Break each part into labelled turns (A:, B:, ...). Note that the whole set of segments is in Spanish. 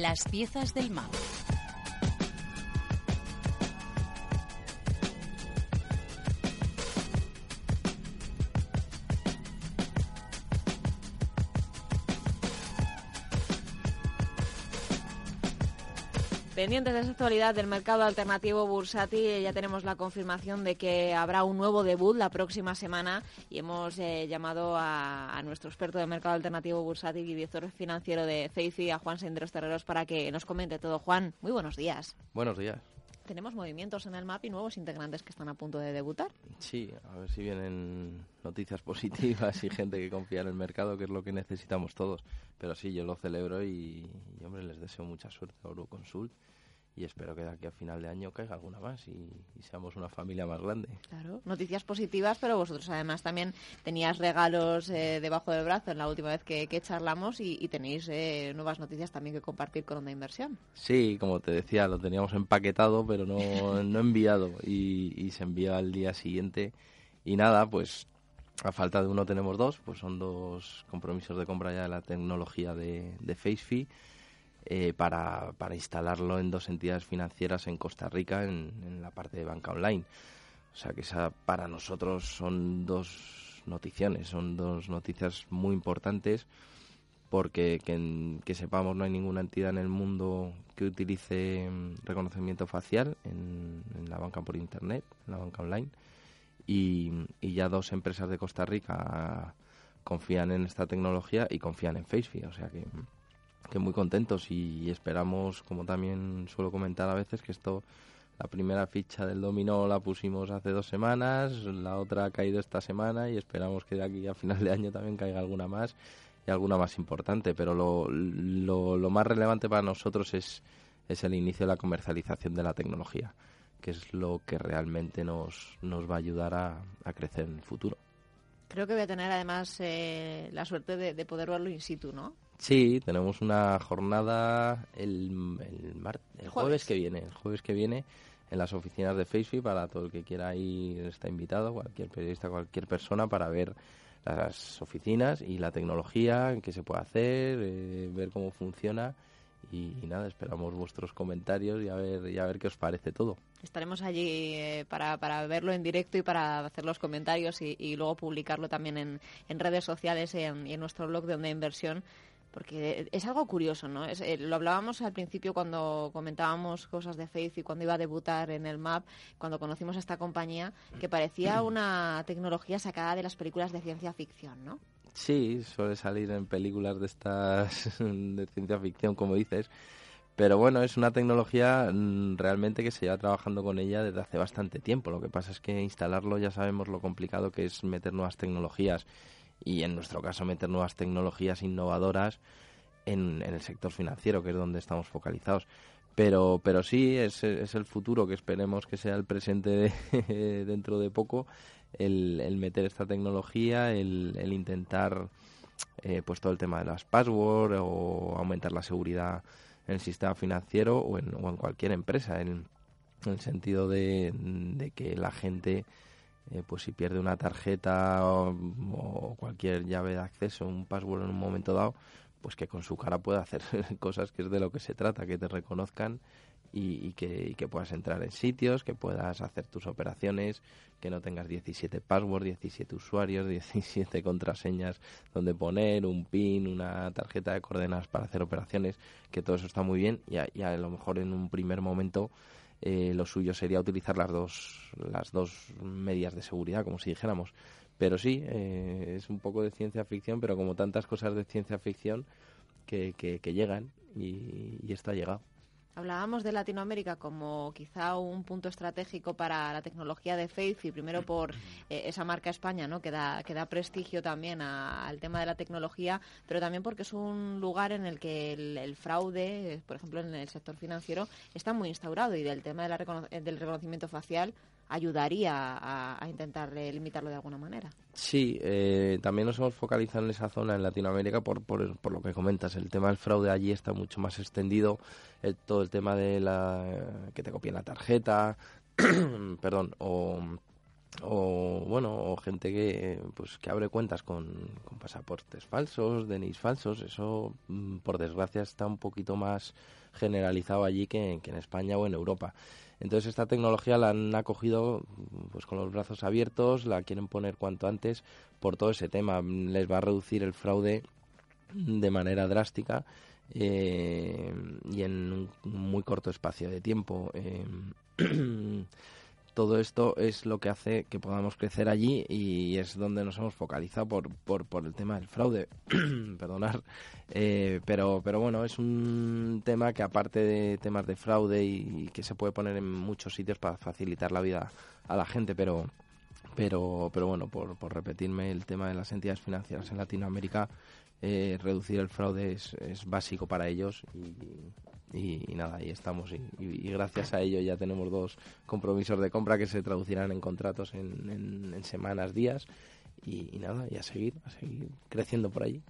A: Las piezas del mapa.
B: Pendientes de esa actualidad del mercado alternativo bursátil, ya tenemos la confirmación de que habrá un nuevo debut la próxima semana y hemos eh, llamado a, nuestro experto de mercado alternativo bursátil y director financiero de FACI, a Juan Senderos Terreros, para que nos comente todo. Juan, muy buenos días.
C: Buenos días.
B: ¿Tenemos movimientos en el MAP y nuevos integrantes que están a punto de debutar?
C: Sí, a ver si vienen noticias positivas y gente que confía en el mercado, que es lo que necesitamos todos. Pero sí, yo lo celebro y, y hombre, les deseo mucha suerte a Euroconsult y espero que de aquí a final de año caiga alguna más y, seamos una familia más grande.
B: Claro, noticias positivas, pero vosotros además también tenías regalos eh, debajo del brazo en la última vez que, charlamos y, tenéis eh, nuevas noticias también que compartir con Onda Inversión.
C: Sí, como te decía, lo teníamos empaquetado, pero no, no enviado y, se envía al día siguiente. Y nada, pues a falta de uno tenemos dos, pues son dos compromisos de compra ya de la tecnología de, de FaceFi eh, para, para, instalarlo en dos entidades financieras en Costa Rica en, la parte de banca online. O sea que esa para nosotros son dos noticiones, son dos noticias muy importantes porque que, sepamos no hay ninguna entidad en el mundo que utilice mm, reconocimiento facial en, la banca por internet, en la banca online y, y ya dos empresas de Costa Rica confían en esta tecnología y confían en Facebook, o sea que que muy contentos y esperamos, como también suelo comentar a veces, que esto, la primera ficha del dominó la pusimos hace dos semanas, la otra ha caído esta semana y esperamos que de aquí a final de año también caiga alguna más y alguna más importante. Pero lo, lo, más relevante para nosotros es, es el inicio de la comercialización de la tecnología, que es lo que realmente nos, nos va a ayudar a, a crecer en el futuro.
B: Creo que voy a tener además eh, la suerte de poder verlo in situ, ¿no?
C: Sí, tenemos una jornada el, el, jueves. que viene, el jueves que viene en las oficinas de Facebook para todo el que quiera ir está invitado, cualquier periodista, cualquier persona para ver las oficinas y la tecnología, qué se puede hacer, eh, ver cómo funciona y, nada, esperamos vuestros comentarios y a ver, y a ver qué os parece todo.
B: Estaremos allí eh, para, para verlo en directo y para hacer los comentarios y, luego publicarlo también en, en redes sociales y en, y en nuestro blog de Onda Inversión porque es algo curioso, ¿no? Eh, lo hablábamos al principio cuando comentábamos cosas de Faith y cuando iba a debutar en el MAP, cuando conocimos a esta compañía, que parecía una tecnología sacada de las películas de ciencia ficción, ¿no?
C: Sí, suele salir en películas de estas de ciencia ficción, como dices. Pero bueno, es una tecnología mm, realmente que se lleva trabajando con ella desde hace bastante tiempo. Lo que pasa es que instalarlo ya sabemos lo complicado que es meter nuevas tecnologías y en nuestro caso meter nuevas tecnologías innovadoras en, el sector financiero, que es donde estamos focalizados. Pero, pero sí, es, es el futuro que esperemos que sea el presente dentro de poco, el, el, meter esta tecnología, el, el intentar eh, pues todo el tema de las passwords o aumentar la seguridad en el sistema financiero o en, o en cualquier empresa, en, en el sentido de, de que la gente eh, pues si pierde una tarjeta o, cualquier llave de acceso, un password en un momento dado, pues que con su cara pueda hacer cosas que es de lo que se trata, que te reconozcan y, que, que, puedas entrar en sitios, que puedas hacer tus operaciones, que no tengas 17 passwords, 17 usuarios, 17 contraseñas donde poner, un PIN, una tarjeta de coordenadas para hacer operaciones, que todo eso está muy bien y a lo mejor en un primer momento eh, lo suyo sería utilizar las dos, las dos medias de seguridad, como si dijéramos. Pero sí, eh, es un poco de ciencia ficción, pero como tantas cosas de ciencia ficción que, que, llegan y, y esto ha llegado.
B: Hablábamos de Latinoamérica como quizá un punto estratégico para la tecnología de Faith y primero por eh, esa marca España, ¿no? Que da, que da prestigio también al tema de la tecnología, pero también porque es un lugar en el que el, fraude, por ejemplo, en el sector financiero, está muy instaurado y del tema del reconocimiento facial ayudaría a, intentar eh, limitarlo de alguna manera.
C: Sí, eh, también nos hemos focalizado en esa zona en Latinoamérica por, por, por, lo que comentas. El tema del fraude allí está mucho más extendido. todo el tema de la que te copien la tarjeta, perdón, o, o bueno, o gente que pues que abre cuentas con, pasaportes falsos, DNIs falsos. Eso, mm, por desgracia, está un poquito más generalizado allí que, en España o en Europa. Entonces esta tecnología la han acogido pues con los brazos abiertos, la quieren poner cuanto antes por todo ese tema. Les va a reducir el fraude de manera drástica eh, y en un muy corto espacio de tiempo. Eh, todo esto es lo que hace que podamos crecer allí y es donde nos hemos focalizado por, por, el tema del fraude. Perdonar. Eh, pero, pero bueno, es un tema que aparte de temas de fraude y, que se puede poner en muchos sitios para facilitar la vida a la gente, pero, pero, pero bueno, por, por repetirme, el tema de las entidades financieras en Latinoamérica, eh, reducir el fraude es, es básico para ellos y, y, nada, ahí estamos. Y, gracias a ello ya tenemos dos compromisos de compra que se traducirán en contratos en, en, semanas, días. Y, nada, y a seguir, a seguir creciendo por allí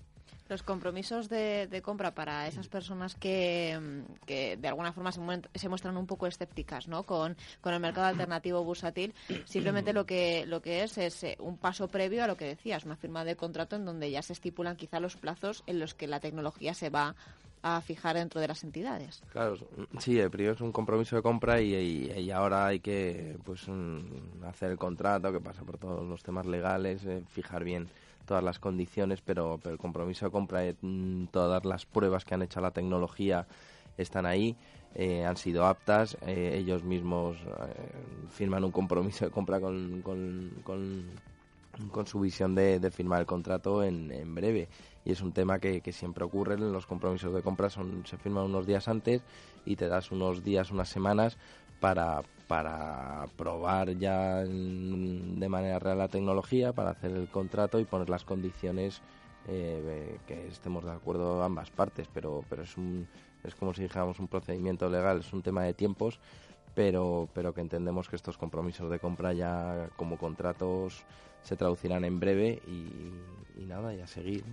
B: los compromisos de, compra para esas personas que, que de alguna forma se, se, muestran un poco escépticas ¿no? con, con, el mercado alternativo bursátil, simplemente lo que, lo que es es eh, un paso previo a lo que decías, una firma de contrato en donde ya se estipulan quizá los plazos en los que la tecnología se va a fijar dentro de las entidades.
C: Claro, sí, el primero es un compromiso de compra y, y, ahora hay que pues hacer el contrato que pasa por todos los temas legales, eh, fijar bien todas las condiciones, pero, el compromiso de compra, eh, todas las pruebas que han hecho la tecnología están ahí. Eh, han sido aptas, ellos mismos firman un compromiso de compra con, con, con, su visión de, de, firmar el contrato en, en breve y es un tema que, siempre ocurre los compromisos de compra son se firman unos días antes y te das unos días unas semanas para para probar ya de manera real la tecnología para hacer el contrato y poner las condiciones eh, que estemos de acuerdo ambas partes pero pero es un es como si dijéramos un procedimiento legal es un tema de tiempos pero pero que entendemos que estos compromisos de compra ya como contratos se traducirán en breve y, nada, y a seguir.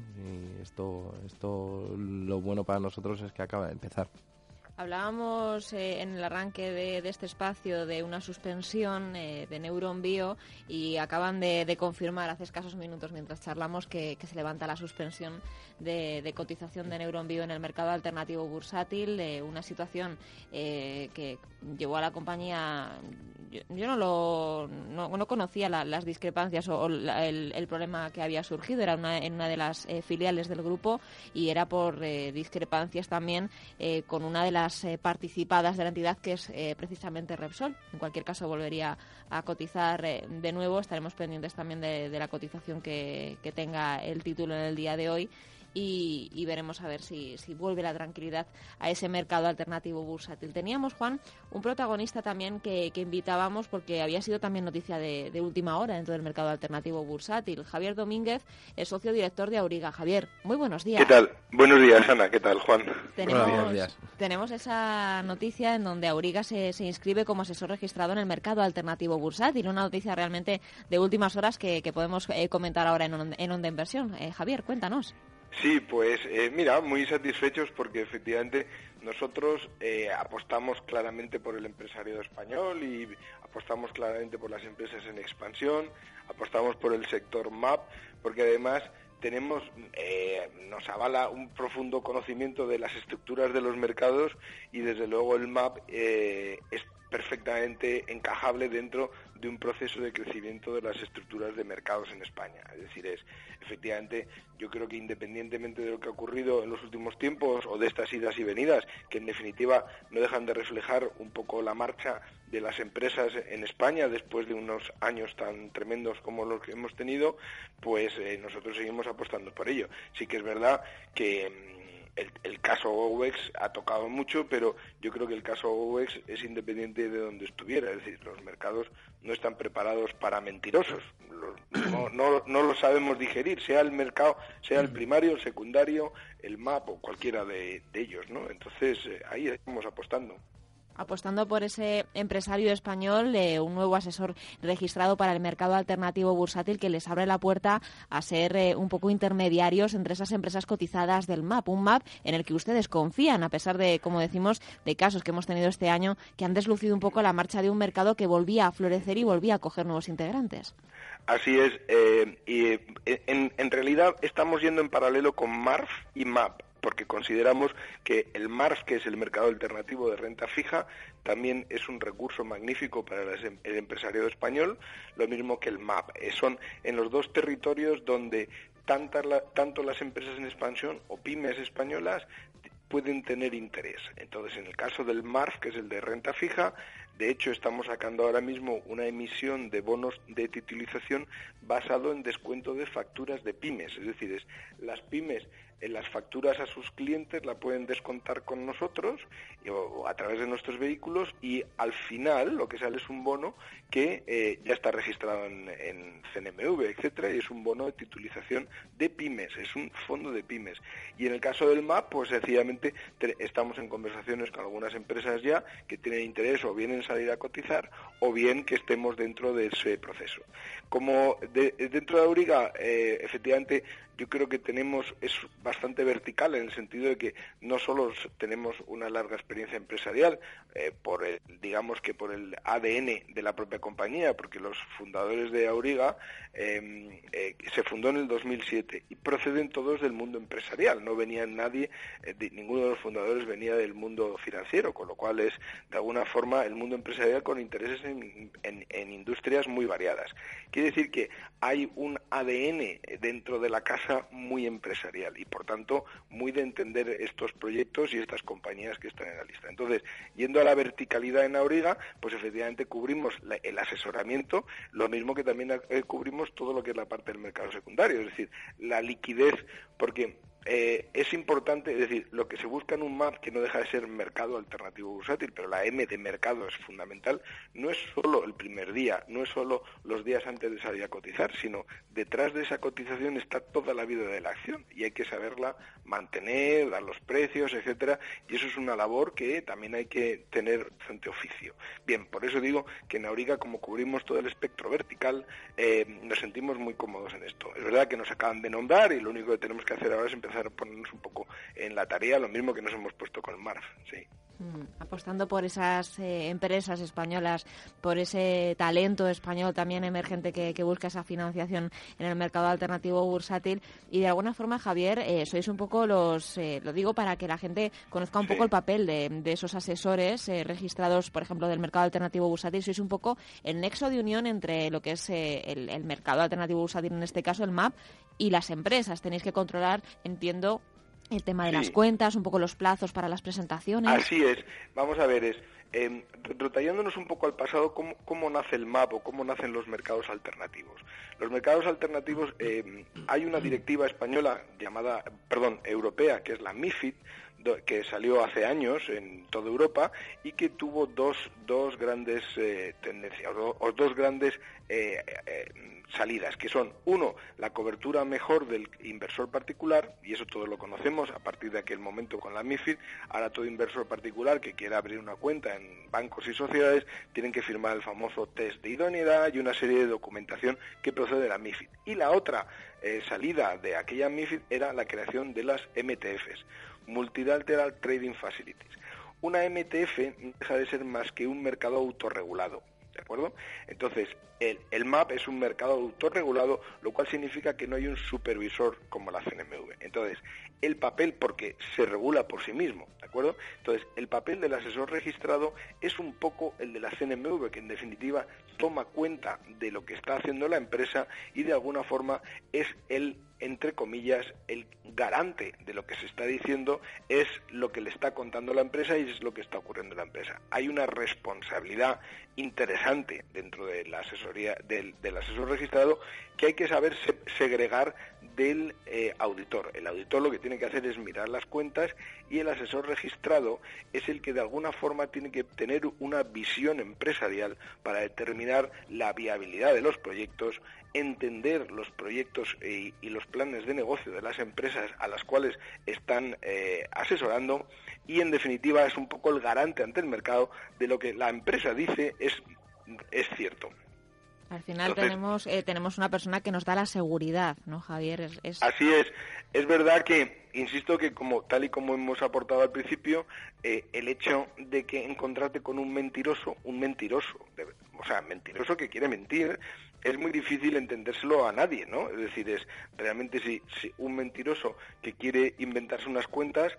C: esto, esto, lo bueno para nosotros es que acaba de empezar.
B: Hablábamos eh, en el arranque de, este espacio de una suspensión eh, de Neuron Bio y acaban de, confirmar hace escasos minutos mientras charlamos que, se levanta la suspensión de, cotización de Neuron Bio en el mercado alternativo bursátil, una situación eh, que llevó a la compañía yo, no lo no, conocía las discrepancias o, el, problema que había surgido era una, en una de las filiales del grupo y era por discrepancias también con una de las eh, participadas de la entidad, que es eh, precisamente Repsol. En cualquier caso, volvería a cotizar eh, de nuevo. Estaremos pendientes también de, la cotización que, que tenga el título en el día de hoy y, veremos a ver si, vuelve la tranquilidad a ese mercado alternativo bursátil. Teníamos, Juan, un protagonista también que, invitábamos porque había sido también noticia de, última hora dentro del mercado alternativo bursátil. Javier Domínguez es socio director de Auriga. Javier, muy buenos días.
D: ¿Qué tal? Buenos días, Ana. ¿Qué tal, Juan?
B: Tenemos, tenemos esa noticia en donde Auriga se, inscribe como asesor registrado en el mercado alternativo bursátil. Una noticia realmente de últimas horas que, podemos eh, comentar ahora en, en Onda Inversión. Eh, Javier, cuéntanos.
D: Sí, pues eh, mira, muy satisfechos porque efectivamente nosotros eh, apostamos claramente por el empresariado español y apostamos claramente por las empresas en expansión, apostamos por el sector MAP, porque además tenemos, eh, nos avala un profundo conocimiento de las estructuras de los mercados y desde luego el MAP es perfectamente encajable dentro de un proceso de crecimiento de las estructuras de mercados en España. Es decir, es efectivamente, yo creo que independientemente de lo que ha ocurrido en los últimos tiempos o de estas idas y venidas, que en definitiva no dejan de reflejar un poco la marcha de las empresas en España después de unos años tan tremendos como los que hemos tenido, pues eh, nosotros seguimos apostando por ello. Sí que es verdad que el, caso OWEX ha tocado mucho, pero yo creo que el caso OWEX es independiente de donde estuviera. Es decir, los mercados no están preparados para mentirosos. No, no, no lo sabemos digerir, sea el mercado, sea el primario, el secundario, el MAP o cualquiera de, ellos. ¿no? Entonces, eh, ahí estamos apostando
B: apostando por ese empresario español, eh, un nuevo asesor registrado para el mercado alternativo bursátil que les abre la puerta a ser eh, un poco intermediarios entre esas empresas cotizadas del MAP, un MAP en el que ustedes confían, a pesar de, como decimos, de casos que hemos tenido este año que han deslucido un poco la marcha de un mercado que volvía a florecer y volvía a coger nuevos integrantes.
D: Así es, eh, y en, en realidad estamos yendo en paralelo con MARF y MAP porque consideramos que el MARF, que es el mercado alternativo de renta fija, también es un recurso magnífico para em, el empresariado español, lo mismo que el MAP. Eh, son en los dos territorios donde tanto las empresas en expansión o pymes españolas pueden tener interés. Entonces, en el caso del MARF, que es el de renta fija, de hecho, estamos sacando ahora mismo una emisión de bonos de titulización basado en descuento de facturas de pymes. Es decir, es, las pymes en las facturas a sus clientes la pueden descontar con nosotros o, a través de nuestros vehículos y al final lo que sale es un bono que eh, ya está registrado en, en, CNMV, etcétera, y es un bono de titulización de pymes, es un fondo de pymes. Y en el caso del MAP, pues sencillamente estamos en conversaciones con algunas empresas ya que tienen interés o bien en salir a cotizar o bien que estemos dentro de ese proceso. Como dentro de Auriga, eh, efectivamente, yo creo que tenemos, es bastante vertical en el sentido de que no solo tenemos una larga experiencia empresarial, eh, por el, digamos que por el ADN de la propia compañía, porque los fundadores de Auriga em, eh, se fundó en el 2007 y proceden todos del mundo empresarial, no venía nadie, ninguno de los fundadores venía del mundo financiero, con lo cual es de alguna forma el mundo empresarial con intereses en industrias muy variadas. Quiere decir que hay un ADN dentro de la casa muy empresarial y por tanto muy de entender estos proyectos y estas compañías que están en la lista. Entonces, yendo a la verticalidad en Auriga, pues efectivamente cubrimos el asesoramiento, lo mismo que también eh, cubrimos todo lo que es la parte del mercado secundario, es decir, la liquidez, porque eh, es importante, es decir, lo que se busca en un MAP, que no deja de ser mercado alternativo bursátil, pero la M de mercado es fundamental, no es solo el primer día, no es solo los días antes de salir a cotizar, sino detrás de esa cotización está toda la vida de la acción y hay que saberla mantener, dar los precios, etcétera, y eso es una labor que también hay que tener frente oficio. Bien, por eso digo que en Auriga, como cubrimos todo el espectro vertical, eh, nos sentimos muy cómodos en esto. Es verdad que nos acaban de nombrar y lo único que tenemos que hacer ahora es empezar ponernos un poco en la tarea, lo mismo que nos hemos puesto con Marf, sí.
B: Mm, apostando por esas eh, empresas españolas, por ese talento español también emergente que, busca esa financiación en el mercado alternativo bursátil. Y de alguna forma, Javier, eh, sois un poco los, eh, lo digo para que la gente conozca un poco el papel de, esos asesores registrados, por ejemplo, del mercado alternativo bursátil. Sois un poco el nexo de unión entre lo que es el, el mercado alternativo bursátil, en este caso el MAP, y las empresas. Tenéis que controlar, entiendo, el tema de las cuentas, un poco los plazos para las presentaciones.
D: Así es. Vamos a ver, es eh, un poco al pasado, ¿cómo, nace el MAP o cómo nacen los mercados alternativos? Los mercados alternativos, em, hay una directiva española llamada, perdón, europea, que es la MIFID, que salió hace años en toda Europa y que tuvo dos, dos grandes eh, tendencias, o, dos grandes eh, eh, salidas, que son, uno, la cobertura mejor del inversor particular, y eso todos lo conocemos a partir de aquel momento con la MIFID, ahora todo inversor particular que quiera abrir una cuenta en bancos y sociedades tienen que firmar el famoso test de idoneidad y una serie de documentación que procede de la MIFID. Y la otra salida de aquella MIFID era la creación de las MTFs, Multilateral Trading Facilities. Una MTF no deja de ser más que un mercado autorregulado ¿De acuerdo? Entonces, el, el, MAP es un mercado autorregulado, lo cual significa que no hay un supervisor como la CNMV. Entonces, el papel, porque se regula por sí mismo, ¿de acuerdo? Entonces, el papel del asesor registrado es un poco el de la CNMV, que en definitiva toma cuenta de lo que está haciendo la empresa y de alguna forma es el entre comillas, el garante de lo que se está diciendo es lo que le está contando la empresa y es lo que está ocurriendo en la empresa. Hay una responsabilidad interesante dentro de la asesoría del, asesor registrado que hay que saber segregar del eh, auditor. El auditor lo que tiene que hacer es mirar las cuentas y el asesor registrado es el que de alguna forma tiene que tener una visión empresarial para determinar la viabilidad de los proyectos, entender los proyectos y, los planes de negocio de las empresas a las cuales están eh, asesorando y en definitiva es un poco el garante ante el mercado de lo que la empresa dice es, es cierto.
B: Al final tenemos eh, tenemos una persona que nos da la seguridad, ¿no, Javier?
D: Es, Así es. Es verdad que, insisto que como tal y como hemos aportado al principio, eh, el hecho de que encontrarte con un mentiroso, un mentiroso, o sea, mentiroso que quiere mentir, es muy difícil entendérselo a nadie, ¿no? Es decir, es realmente si, si un mentiroso que quiere inventarse unas cuentas,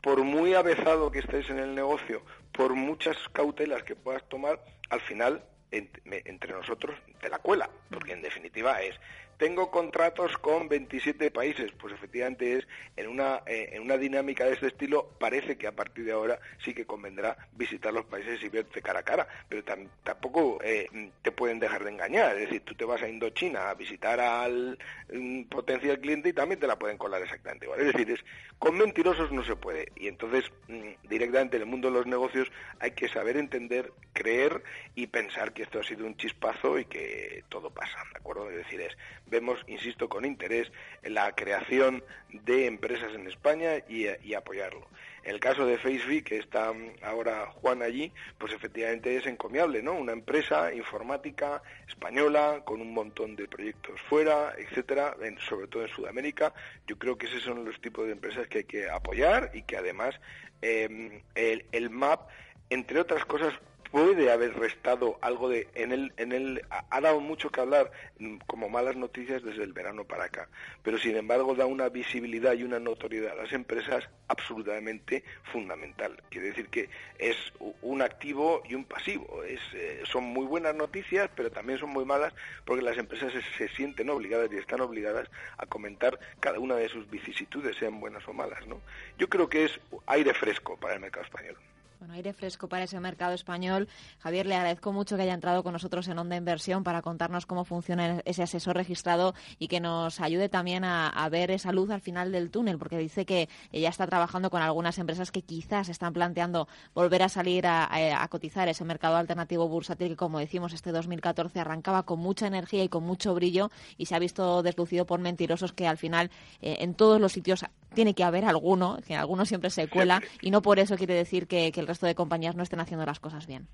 D: por muy avezado que estés en el negocio, por muchas cautelas que puedas tomar, al final entre nosotros de la cuela, porque en definitiva es tengo contratos con 27 países. Pues efectivamente es en una, eh, en una dinámica de este estilo, parece que a partir de ahora sí que convendrá visitar los países y verte cara a cara, pero tampoco eh, te pueden dejar de engañar. Es decir, tú te vas a Indochina a visitar al mm, potencial cliente y también te la pueden colar exactamente igual. Es decir, es, con mentirosos no se puede. Y entonces, mm, directamente en el mundo de los negocios hay que saber entender, creer y pensar que esto ha sido un chispazo y que todo pasa, ¿de acuerdo? Es decir, es vemos, insisto, con interés la creación de empresas en España y, apoyarlo. En el caso de Facebook, que está ahora Juan allí, pues efectivamente es encomiable, ¿no? Una empresa informática española con un montón de proyectos fuera, etcétera, sobre todo en Sudamérica. Yo creo que esos son los tipos de empresas que hay que apoyar y que además eh, el, el MAP, entre otras cosas, puede haber restado algo de en él en él ha, dado mucho que hablar mm, como malas noticias desde el verano para acá. Pero sin embargo da una visibilidad y una notoriedad a las empresas absolutamente fundamental. Quiere decir que es un activo y un pasivo. Es, eh, son muy buenas noticias pero también son muy malas porque las empresas se, sienten obligadas y están obligadas a comentar cada una de sus vicisitudes sean buenas o malas no yo creo que es aire fresco para el mercado español
B: bueno, aire fresco para ese mercado español. Javier, le agradezco mucho que haya entrado con nosotros en Onda Inversión para contarnos cómo funciona ese asesor registrado y que nos ayude también a, ver esa luz al final del túnel, porque dice que ella está trabajando con algunas empresas que quizás están planteando volver a salir a, cotizar ese mercado alternativo bursátil que, como decimos, este 2014 arrancaba con mucha energía y con mucho brillo y se ha visto deslucido por mentirosos que al final eh, en todos los sitios tiene que haber alguno, que alguno siempre se cuela y no por eso quiere decir que, el resto de compañías no estén haciendo las cosas bien.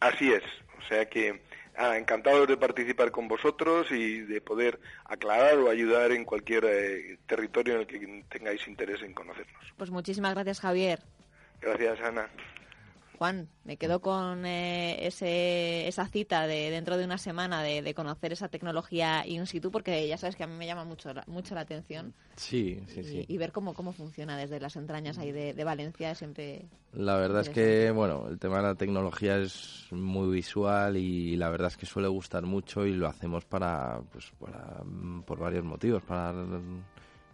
D: Así es, o sea que ah, encantado de participar con vosotros y de poder aclarar o ayudar en cualquier eh, territorio en el que tengáis interés en conocernos.
B: Pues muchísimas gracias, Javier.
D: Gracias, Ana.
B: Juan, me quedo con eh, ese, esa cita de dentro de una semana de, conocer esa tecnología in situ, porque ya sabes que a mí me llama mucho, mucho la atención.
C: Sí, sí, sí.
B: Y ver cómo, cómo funciona desde las entrañas ahí de, Valencia siempre.
C: La verdad es que, bueno, el tema de la tecnología es muy visual y la verdad es que suele gustar mucho y lo hacemos para, pues, para, por varios motivos, para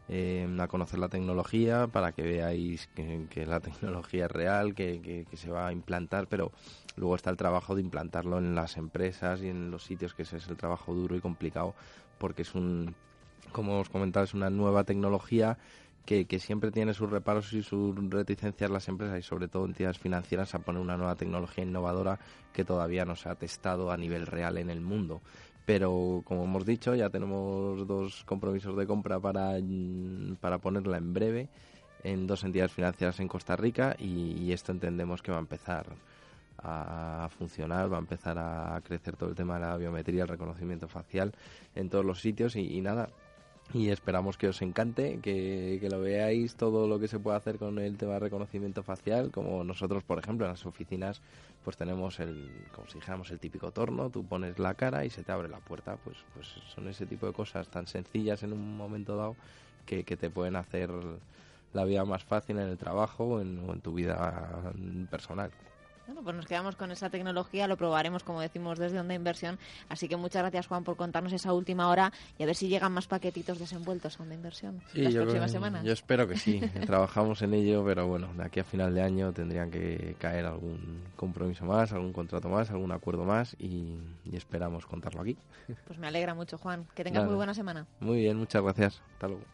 C: eh, a conocer la tecnología para que veáis que, la tecnología es real, que, se va a implantar, pero luego está el trabajo de implantarlo en las empresas y en los sitios, que ese es el trabajo duro y complicado, porque es un, como os comentaba, es una nueva tecnología que, que, siempre tiene sus reparos y sus reticencias las empresas y sobre todo entidades financieras a poner una nueva tecnología innovadora que todavía no se ha testado a nivel real en el mundo pero como hemos dicho ya tenemos dos compromisos de compra para, para ponerla en breve en dos entidades financieras en Costa Rica y, esto entendemos que va a empezar a funcionar, va a empezar a crecer todo el tema de la biometría, el reconocimiento facial en todos los sitios y nada, y esperamos que os encante, que, lo veáis todo lo que se puede hacer con el tema de reconocimiento facial, como nosotros, por ejemplo, en las oficinas, pues tenemos el, como si dijéramos, el típico torno, tú pones la cara y se te abre la puerta, pues, pues son ese tipo de cosas tan sencillas en un momento dado que, te pueden hacer la vida más fácil en el trabajo o en tu vida personal.
B: Bueno, pues nos quedamos con esa tecnología, lo probaremos, como decimos, desde Onda Inversión. Así que muchas gracias, Juan, por contarnos esa última hora y a ver si llegan más paquetitos desenvueltos a Onda Inversión las próximas semanas.
C: Yo espero que sí. Trabajamos en ello, pero bueno, de aquí a final de año tendrían que caer algún compromiso más, algún contrato más, algún acuerdo más y, esperamos contarlo aquí.
B: Pues me alegra mucho, Juan. Que tengas muy buena semana.
C: Muy bien, muchas gracias. Hasta luego.